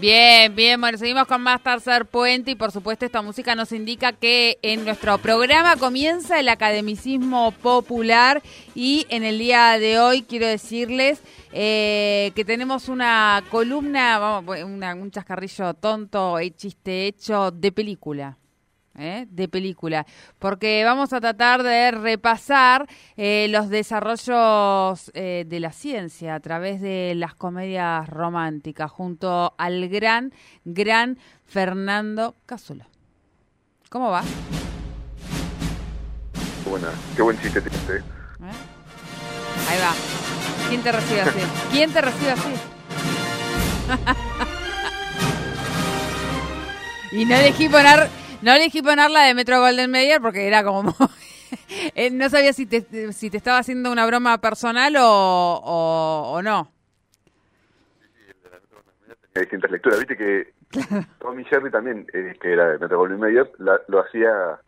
Bien, bien, bueno, seguimos con más Tercer Puente y por supuesto esta música nos indica que en nuestro programa comienza el academicismo popular y en el día de hoy quiero decirles eh, que tenemos una columna, vamos, un chascarrillo tonto y chiste hecho de película. ¿Eh? de película, porque vamos a tratar de repasar eh, los desarrollos eh, de la ciencia a través de las comedias románticas junto al gran, gran Fernando Cásulo. ¿Cómo va? Buena, qué buen chiste tiene. Ahí va. ¿Quién te recibe así? ¿Quién te recibe así? y no dejé poner no elegí ponerla de Metro Golden Mayer porque era como... Eh, no sabía si te, si te estaba haciendo una broma personal o, o, no. Tenía distintas lecturas. Viste que Tommy Jerry también, eh, que era de Metro Golden Mayer, lo hacía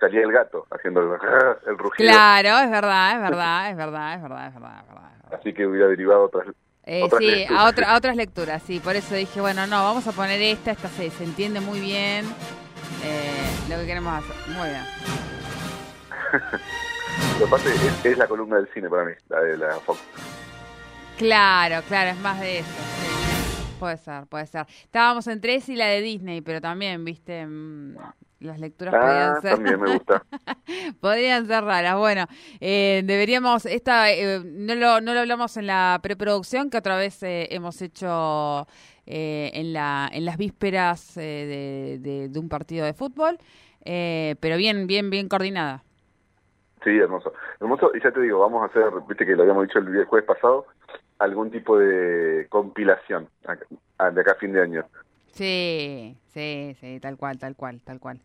salía el gato haciendo el, el, rugido. Claro, es verdad, es verdad, es verdad, es verdad, es verdad, es verdad. Así que hubiera derivado otras, eh, sí, a, otra, a otras lecturas, sí, por eso dije, bueno, no, vamos a poner esta, esta se, se entiende muy bien. Eh, lo que queremos hacer. Muy bien. Lo que pasa es, es la columna del cine para mí, la de la Fox. Claro, claro, es más de eso. Puede ser, puede ser. Estábamos en tres y la de Disney, pero también, viste, mm, las lecturas ah, podían ser. También me gusta. podrían ser raras. Bueno, eh, deberíamos, esta, eh, no, lo, no lo hablamos en la preproducción, que otra vez eh, hemos hecho eh, en, la, en las vísperas eh, de, un partido de fútbol, eh, pero bien, bien, bien coordinada. Sí, hermoso. Hermoso, y ya te digo, vamos a hacer, viste que lo habíamos dicho el jueves pasado, algún tipo de compilación de acá a fin de año. Sí, sí, sí, tal cual, tal cual, tal cual.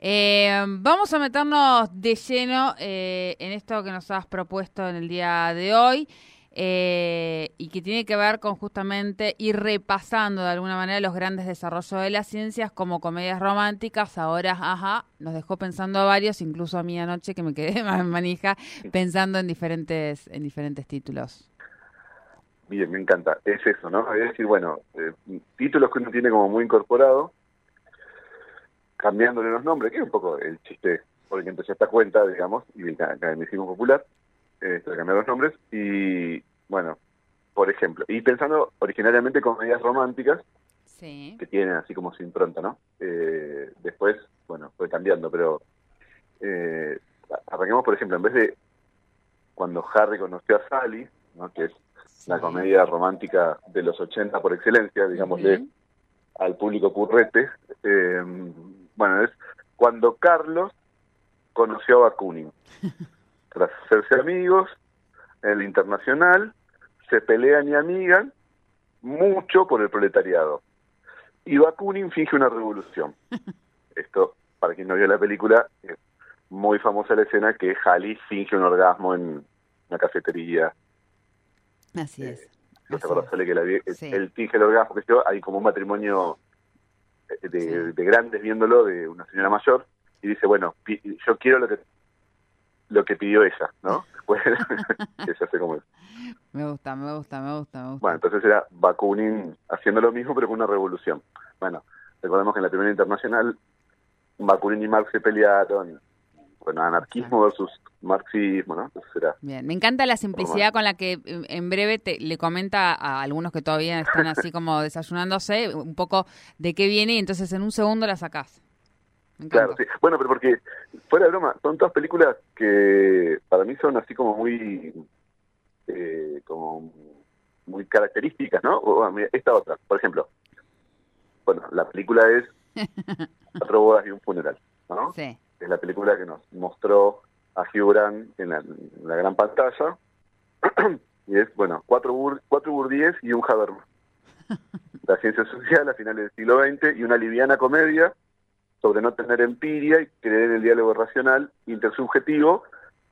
vamos a meternos de lleno en esto que nos has propuesto en el día de hoy. Eh, y que tiene que ver con justamente ir repasando de alguna manera los grandes desarrollos de las ciencias como comedias románticas. Ahora, ajá, nos dejó pensando a varios, incluso a mí anoche que me quedé manija pensando en diferentes, en diferentes títulos. Bien, me encanta. Es eso, ¿no? Es decir, bueno, eh, títulos que uno tiene como muy incorporado, cambiándole los nombres, que es un poco el chiste, porque empecé esta cuenta, digamos, y el academicismo popular este, cambiar los nombres, y bueno, por ejemplo, y pensando originariamente comedias románticas, que tienen así como su impronta, ¿no? Eh, después, bueno, fue cambiando, pero eh, arranquemos, por ejemplo, en vez de cuando Harry conoció a Sally, ¿no? que es la comedia romántica de los 80 por excelencia, digamos, al público currete, eh, bueno, es cuando Carlos conoció a Bakunin. tras hacerse amigos en el internacional, se pelean y amigan mucho por el proletariado. Y Bakunin finge una revolución. Esto, para quien no vio la película, es muy famosa la escena que Halley finge un orgasmo en una cafetería. Así es. Eh, no que la, él finge el orgasmo, que yo, hay como un matrimonio eh, de, de, grandes viéndolo, de una señora mayor, y dice, bueno, yo quiero lo que lo que pidió ella, ¿no? Después, ella es. Me gusta, me gusta, me gusta, me gusta. Bueno, entonces era Bakunin haciendo lo mismo, pero con una revolución. Bueno, recordemos que en la Primera Internacional Bakunin y Marx se pelearon, bueno, anarquismo versus marxismo, ¿no? Entonces era Bien, me encanta la simplicidad con la que en breve te, le comenta a algunos que todavía están así como desayunándose un poco de qué viene y entonces en un segundo la sacás. Claro, sí. Bueno, pero porque, fuera de broma, son todas películas que para mí son así como muy, eh, como muy características, ¿no? esta otra, por ejemplo. Bueno, la película es Cuatro bodas y un funeral, ¿no? Sí. Es la película que nos mostró a Hugh Grant en la, gran pantalla. y es, bueno, cuatro, bur, cuatro burdíes y un Habermas. la ciencia social a finales del siglo XX y una liviana comedia sobre no tener empiria y creer en el diálogo racional intersubjetivo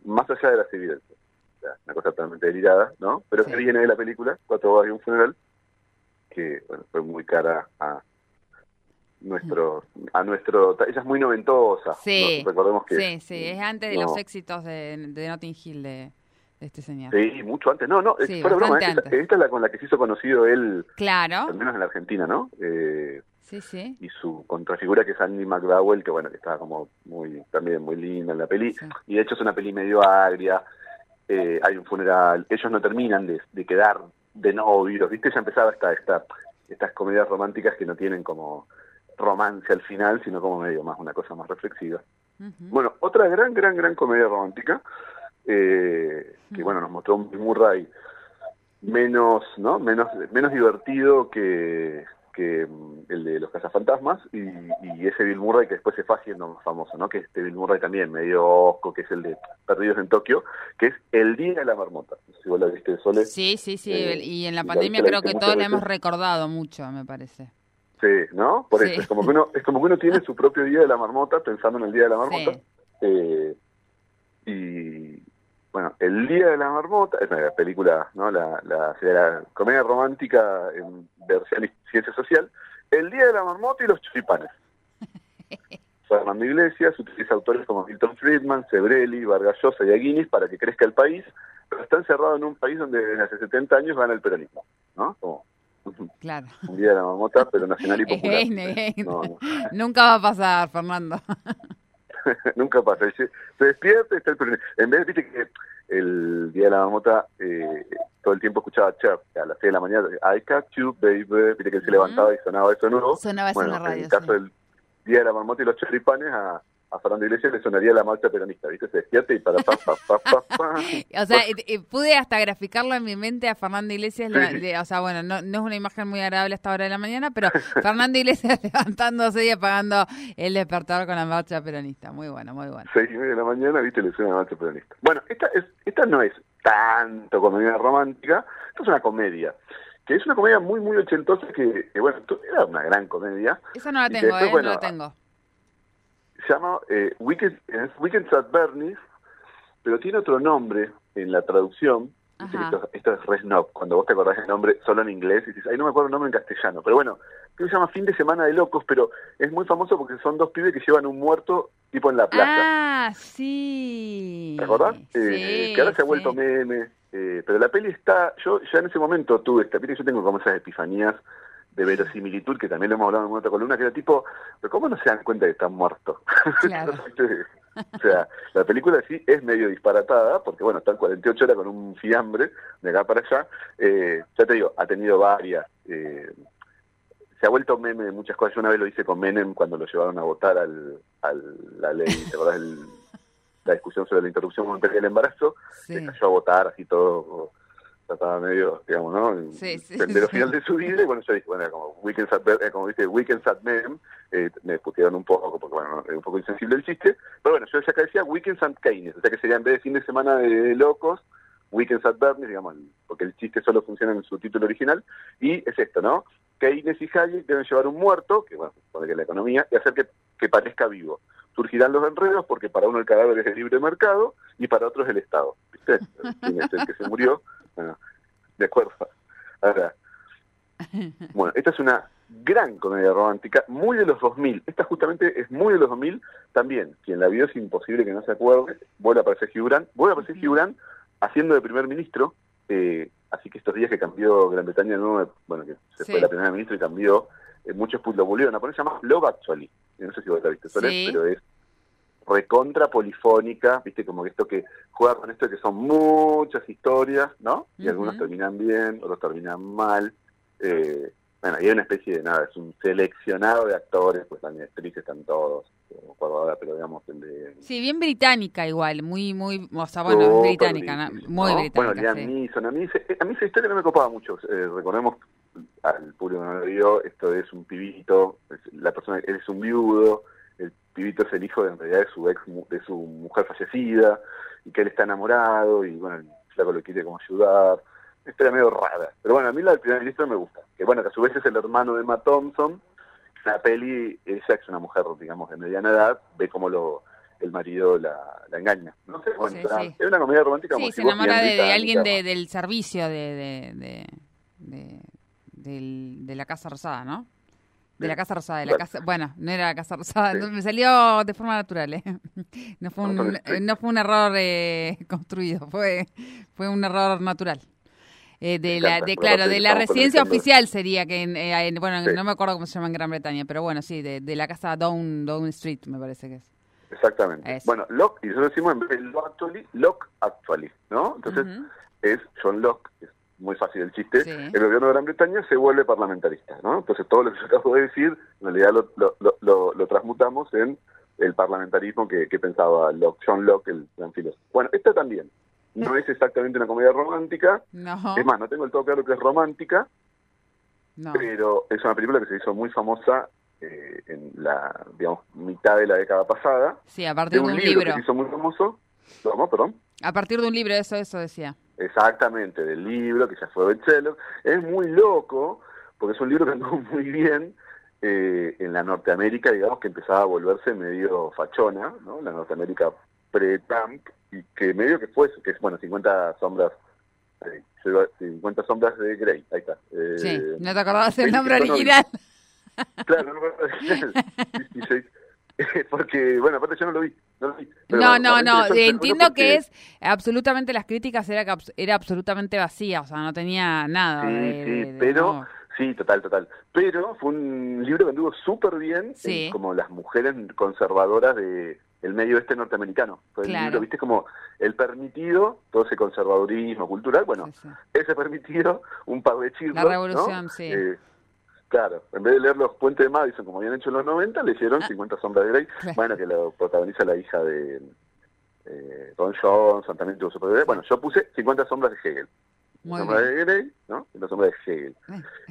más allá de las evidencias. O sea, una cosa totalmente delirada, ¿no? Pero Sí. que viene de la película, Cuatro bodas y un funeral, que bueno, fue muy cara a nuestro, a nuestro, ella es muy noventosa, Sí, ¿no? recordemos que sí, sí, es antes de no. los éxitos de, de Notting Hill de, de este señor. Sí, mucho antes. No, no, Sí, fuera broma, bastante esta, es la con la que se hizo conocido él, Claro, al menos en la Argentina, ¿no? Eh, sí, sí. y su contrafigura que es Andy McDowell, que bueno, que estaba como muy, también muy linda en la peli. Sí. Y de hecho es una peli medio agria, eh, hay un funeral, ellos no terminan de, de quedar de novios, ¿viste? Ya empezaba esta, esta, estas comedias románticas que no tienen como romance al final, sino como medio más una cosa más reflexiva. Bueno, otra gran, gran, gran comedia romántica, eh, que bueno, nos mostró un Bill Murray menos, ¿no? Menos, menos divertido que, que mm, el de los cazafantasmas y, y ese Bill Murray que después se fue haciendo más famoso, ¿no? Que este Bill Murray también, medio osco, que es el de Perdidos en Tokio, que es El Día de la Marmota. Si vos la viste, Sole. Sí, sí, sí. Eh, y en la pandemia la creo que todos la hemos recordado mucho, me parece. Sí, ¿no? Por Sí. eso, es como, que uno, es como que uno tiene su propio Día de la Marmota, pensando en el Día de la Marmota. Sí. Eh, y bueno, El Día de la Marmota, es una película, ¿no? La, la, la comedia romántica en versión y ciencia social. El Día de la Marmota y los choripanes. Fernando Iglesias utiliza autores como Milton Friedman, Sebrelli, Vargas Llosa y Aguinis para que crezca el país, pero está encerrado en un país donde desde hace 70 años gana el peronismo, ¿no? Como Claro. un Día de la Marmota, pero nacional y popular. No, no. Nunca va a pasar, Fernando. Nunca pasa. Se, despierta y está el peronismo. En vez, viste que el día de la marmota eh, todo el tiempo escuchaba Cher a las 6 de la mañana. I catch you, baby. Viste que se levantaba y sonaba eso nuevo. Sonaba eso bueno, en la radio. el caso sí. del día de la marmota y los choripanes, a, a Fernando Iglesias le sonaría la marcha peronista. ¿Viste? Se despierta y para pa, pa, pa, pa, pa. O sea, eh, pude hasta graficarlo en mi mente a Fernando Iglesias. Sí, la- sí. de- o sea, bueno, no, no es una imagen muy agradable a esta hora de la mañana, pero Fernando Iglesias levantándose y apagando el despertador con la marcha peronista. Muy bueno, muy bueno. seis y media de la mañana, viste, le suena la marcha peronista. Bueno, esta, es, esta no es tanto comedia romántica, esta es una comedia, que es una comedia muy, muy ochentosa que, que, bueno, era una gran comedia. Esa no la tengo, después, ¿eh? bueno, no la tengo. Se llama eh, Weekend, Weekends at Bernie's, pero tiene otro nombre en la traducción. Esto, esto es re snob, cuando vos te acordás el nombre solo en inglés y dices, ay, no me acuerdo el nombre en castellano. Pero bueno, que se llama Fin de Semana de Locos, pero es muy famoso porque son dos pibes que llevan un muerto tipo en la playa. Ah, sí. ¿Te acordás? Sí, Eh, que ahora se ha vuelto meme. eh, pero la peli está. Yo ya en ese momento tuve esta. Viste, yo tengo como esas epifanías de verosimilitud, que también lo hemos hablado en otra columna, que era tipo, ¿pero cómo no se dan cuenta que están muertos? Claro. o sea, la película sí es medio disparatada, porque bueno, están 48 horas con un fiambre de acá para allá. Eh, ya te digo, ha tenido varias. eh, se ha vuelto meme de muchas cosas. Yo una vez lo hice con Menem cuando lo llevaron a votar al, al la ley, ¿te acordás? El- la discusión sobre la interrupción voluntaria del embarazo, Sí. se cayó a votar así todo, trataba medio, digamos, ¿no? En- Sí, sí, lo sí. final de su vida, y bueno, yo dije, bueno, como Weekends at, eh, como dice, Weekends at Menem, eh, me putearon un poco, porque bueno, es un poco insensible el chiste, pero bueno, yo ya decía Weekends at Keynes, o sea que sería en vez de fin de semana de locos, Weekends at Bernie, digamos, porque el chiste solo funciona en su título original, y es esto, ¿no? Keynes y Hayek deben llevar un muerto, que bueno, supone que la economía, y hacer que, que parezca vivo. Surgirán los enredos porque para uno el cadáver es el libre mercado y para otro es el Estado. ¿Viste? ¿Quién es el que se murió? Bueno, de acuerdo. Ahora, bueno, esta es una gran comedia romántica, muy de los 2000. Esta justamente es muy de los 2000 también. Quien la vio es imposible que no se acuerde. Vuelve a aparecer Hugh Grant. Vuelve a aparecer Hugh Grant haciendo de primer ministro. eh, así que estos días que cambió Gran Bretaña nuevo, bueno, que se Sí. fue la primera ministra y cambió, eh, muchos lo volvieron a poner. Se llama Love Actually. No sé si vos la viste, Sí. pero es recontra polifónica, viste, como que esto que juega con esto de que son muchas historias, ¿no? Y algunos terminan bien, otros terminan mal. Eh, bueno, y hay una especie de nada, es un seleccionado de actores, pues también actrices están todos, no acuerdo ahora, pero digamos el de... Sí, bien británica igual, muy, muy, o sea, bueno, británica, ¿no? muy ¿no? británica, Bueno, Liam sí. Neeson, a mí, ese- a mí esa historia no me copaba mucho. Eh, recordemos al público que no lo vio, esto es un pibito, es- la persona, él es un viudo, el pibito es el hijo de, en realidad de su ex, de su mujer fallecida, y que él está enamorado, y bueno, el flaco lo quiere como ayudar, una historia medio rara. Pero bueno, a mí la del primer ministro me gusta. Que bueno, que a su vez es el hermano de Matt Thompson. La peli, ella es una mujer, digamos, de mediana edad, ve cómo lo el marido la, la engaña. No sé, bueno, Sí, es una- sí. es una comedia romántica Sí, se enamora de, alguien de- del servicio de, de, de, de la Casa Rosada, ¿no? De la Casa Rosada, de la Bueno. casa, bueno, no era la Casa Rosada, Sí. me salió de forma natural, ¿eh? No fue un, No, no, sí. no fue un error eh, construido, fue, fue un error natural. Eh, de la, de, claro, de la residencia oficial sería que, en, eh, en- bueno, Sí. no me acuerdo cómo se llama en Gran Bretaña, pero bueno, sí, de, de la casa Down, Down Street, me parece que es. Exactamente. Eso. Bueno, Locke, y nosotros decimos en vez de Locke Actually, Locke Actually, ¿no? Entonces es John Locke, es muy fácil el chiste, Sí. el gobierno de Gran Bretaña se vuelve parlamentarista, ¿no? Entonces todo lo que yo acabo de decir, en realidad lo, lo, lo, lo- transmutamos en el parlamentarismo que, que pensaba Locke, John Locke, el gran filósofo. Bueno, esta también. No es exactamente una comedia romántica, No, es más, no tengo el todo claro que es romántica, no. pero es una película que se hizo muy famosa eh, en la, digamos, mitad de la década pasada, Sí, a partir de de un un libro, libro. que se hizo muy famoso. ¿Cómo, perdón? A partir de un libro, eso, eso decía. Exactamente, del libro que ya fue bestseller. Es muy loco, porque es un libro que anduvo muy bien eh, en la Norteamérica, digamos, que empezaba a volverse medio fachona, ¿no? La Norteamérica pre-Trump, y que medio que fue, que es, bueno, 50 sombras, eh, 50 sombras de Grey, ahí está. Eh, Sí, no te acordabas el nombre original. Claro, no me acuerdo. 56. Porque, bueno, aparte yo no lo vi. No, lo vi. Pero No, no, no, el entiendo porque- que es absolutamente las críticas era que era absolutamente vacía, o sea, no tenía nada. Sí, de- sí, de- de pero, sí, total, total. Pero fue un libro que anduvo súper bien, en Sí. como las mujeres conservadoras de el medio este norteamericano. Fue Claro. el libro, viste, como el permitido, todo ese conservadurismo cultural, bueno, Sí, sí. ese permitido, un par de chirlos, La revolución, ¿no? sí. Eh, claro, en vez de leer los puentes de Madison como habían hecho en los 90, leyeron 50 sombras de Grey, Ah. Claro. bueno, que lo protagoniza la hija de eh, Ron Johnson, también tuvo su papel. Bueno, yo puse 50 sombras de Hegel. Muy sombra bien. de Grey, ¿no? Y la sombra de Hegel.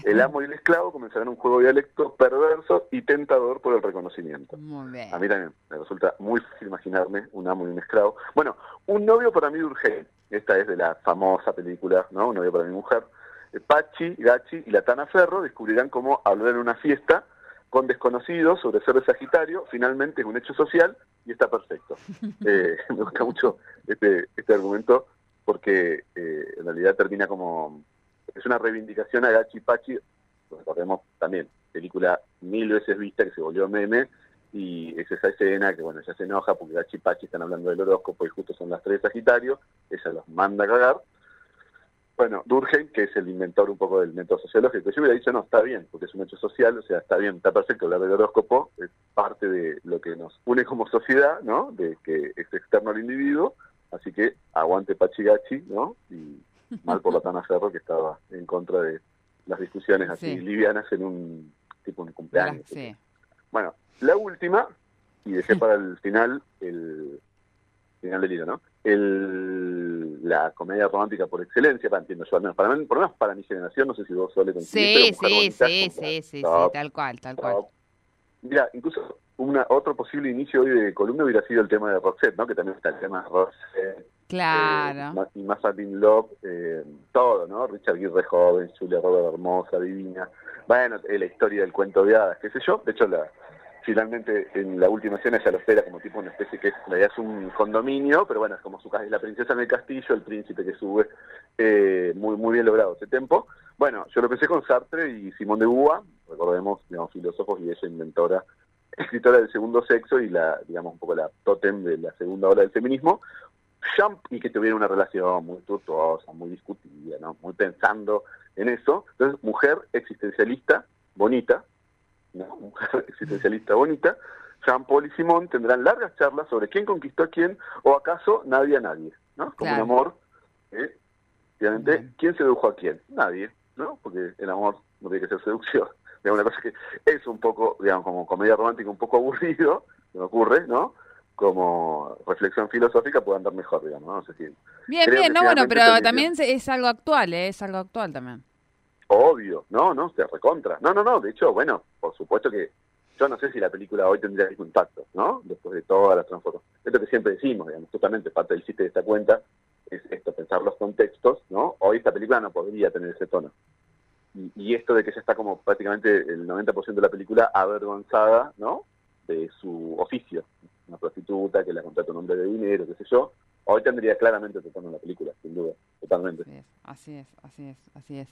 El amo y el esclavo comenzarán un juego dialecto perverso y tentador por el reconocimiento. Muy bien. A mí también me resulta muy fácil imaginarme un amo y un esclavo. Bueno, un novio para mí de Urgel. Esta es de la famosa película, ¿no? Un novio para mi mujer. Eh, Pachi, Gachi y la Tana Ferro descubrirán cómo hablar en una fiesta con desconocidos sobre ser de Sagitario. Finalmente es un hecho social y está perfecto. Eh, me gusta mucho este, este argumento porque eh, en realidad termina como es una reivindicación a Gachi y Pachi recordemos también película mil veces vista que se volvió meme y es esa escena que bueno ella se enoja porque Gachi y Pachi están hablando del horóscopo y justo son las tres de Sagitario ella los manda a cagar bueno, Durkheim, que es el inventor un poco del método sociológico, yo hubiera dicho, no, está bien, porque es un hecho social, o sea, está bien, está perfecto hablar del horóscopo, es parte de lo que nos une como sociedad, ¿no? De que es externo al individuo, así que aguante Pachigachi, ¿no? Y mal por la Tana Ferro, que estaba en contra de las discusiones así Sí. livianas en un tipo un cumpleaños. Sí. Bueno, la última, y dejé para el final el final del libro, ¿no? El, la comedia romántica por excelencia, para, entiendo yo, al menos para, por lo menos para mi generación, no sé si vos suele Sí, coincidir. sí, sí, sí, sí, sí, top, tal cual, tal cual. Mira, incluso una, otro posible inicio hoy de columna hubiera sido el tema de Roxette, ¿no? Que también está el tema de Roxette. Claro. Eh, y más Latin Love, eh, todo, ¿no? Richard Gere joven, Julia Roberts hermosa, divina. Bueno, eh, la historia del cuento de hadas, qué sé yo. De hecho, la, finalmente en la última escena ella lo espera como tipo una especie que es, es un condominio, pero bueno, es como su ca- es la princesa en el castillo, el príncipe que sube. Eh, muy muy bien logrado ese tempo. Bueno, yo lo pensé con Sartre y Simón de Beauvoir, recordemos, digamos, filósofos y ella inventora, escritora del segundo sexo y la, digamos, un poco la tótem de la segunda ola del feminismo. Y que tuviera una relación muy tortuosa, muy discutida, ¿no? Muy pensando en eso. Entonces, mujer existencialista, bonita, ¿no? Mujer existencialista bonita. Jean Paul y Simón tendrán largas charlas sobre quién conquistó a quién o acaso nadie a nadie, ¿no? Como Claro. un amor, ¿eh? Obviamente. ¿quién sedujo a quién? Nadie, ¿no? Porque el amor no tiene que ser seducción. Es una cosa que es un poco, digamos, como comedia romántica, un poco aburrido, me ocurre, ¿no? Como reflexión filosófica puede andar mejor, digamos, ¿no? No sé si Bien, bien, no, bueno, pero también es algo actual, ¿eh? es algo actual también. Obvio, no, no, se recontra. No, no, no, de hecho, bueno, supuesto que yo no sé si la película hoy tendría mismo impacto, ¿no? Después de todas las transformaciones. Es lo que siempre decimos, digamos, justamente parte del chiste de esta cuenta es esto, pensar los contextos, ¿no? Hoy esta película no podría tener ese tono. Y, esto de que ella está como prácticamente el 90% de la película avergonzada, ¿no? De su oficio. Una prostituta que la contrata un hombre de dinero, qué sé yo. Hoy tendría claramente ese tono en la película, sin duda, totalmente. Así es, así es, así es. Así es.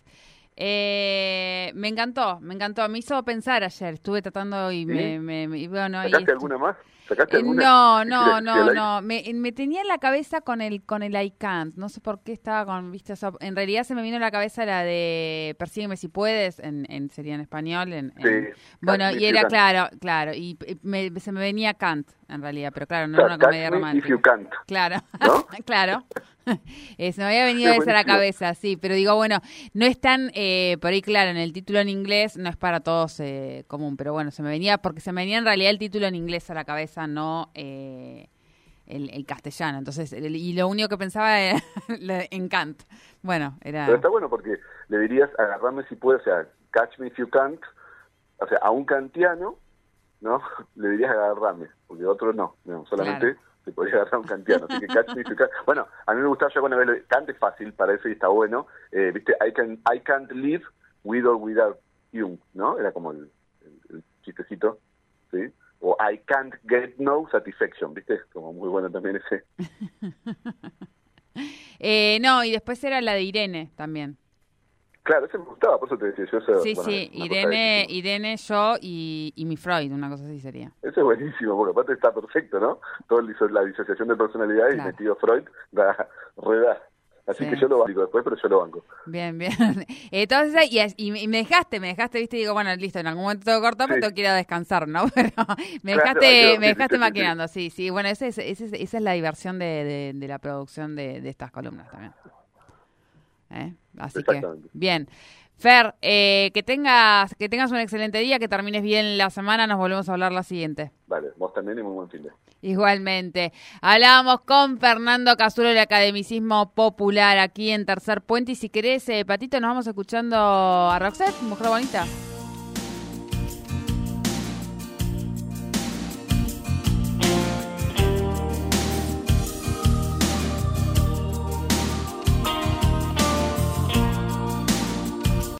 Eh, me encantó, me encantó. Me hizo pensar ayer. Estuve tratando y ¿Sí? me, me, me- y bueno, ¿Sacaste alguna más? ¿Sacaste Eh, alguna? No, no, no, no. Me, me tenía en la cabeza con el con el I can't. No sé por qué estaba con, viste, en realidad se me vino a la cabeza la de Persígueme si puedes, en, en sería en español. En, en- Sí, bueno, y era claro, claro. Y y me- se me venía Kant, en realidad, pero claro, no era una comedia Me If romántica. You Can't. Claro, ¿No? claro. Eh, se me había venido esa a la cabeza, sí, pero digo, bueno, no es tan, eh, por ahí claro, en el título en inglés no es para todos eh, común, pero bueno, se me venía, porque se me venía en realidad el título en inglés a la cabeza, no eh, el, el castellano, entonces, el- y lo único que pensaba era en Kant. Bueno, era... Pero está bueno porque le dirías, agarrame si puedes, o sea, catch me if you can't, o sea, a un kantiano, ¿no? Le dirías agarrame, porque otro no, no solamente Claro. Se podría agarrar un kantiano, así que can't. Bueno, a mí me gustaba yo cuando veo, Kant fácil para eso y está bueno, eh, viste, I, can, I can't live with or without you, ¿no? Era como el, el- el chistecito, ¿sí? O I can't get no satisfaction, ¿viste? Como muy bueno también ese. Eh, no, y después era la de Irene también. Claro, ese me gustaba, por eso te decía yo. Eso, Sí, bueno, sí, Irene, Irene, yo y, y mi Freud, una cosa así sería. Eso es buenísimo, porque aparte está perfecto, ¿no? Todo la disociación de personalidad y Claro. metido Freud, da, rueda. Así Sí, que yo lo banco después, pero yo lo banco. Bien, bien. Entonces, y, es- y, y me dejaste, me dejaste, viste, y digo, bueno, listo, en algún momento tengo porque Sí. tengo que ir a descansar, ¿no? Pero me dejaste, me dejaste sí, maquinando, sí, sí. Bueno, ese es- ese es- esa es la diversión de, de- de la producción de, de estas columnas también. ¿Eh? Así que, bien. Fer, eh, que tengas que tengas un excelente día, que termines bien la semana, nos volvemos a hablar la siguiente. Vale, vos también y muy buen fin de. Igualmente. Hablábamos con Fernando Casulo del Academicismo Popular aquí en Tercer Puente. Y si querés, eh, Patito, nos vamos escuchando a Roxette, Mujer Bonita.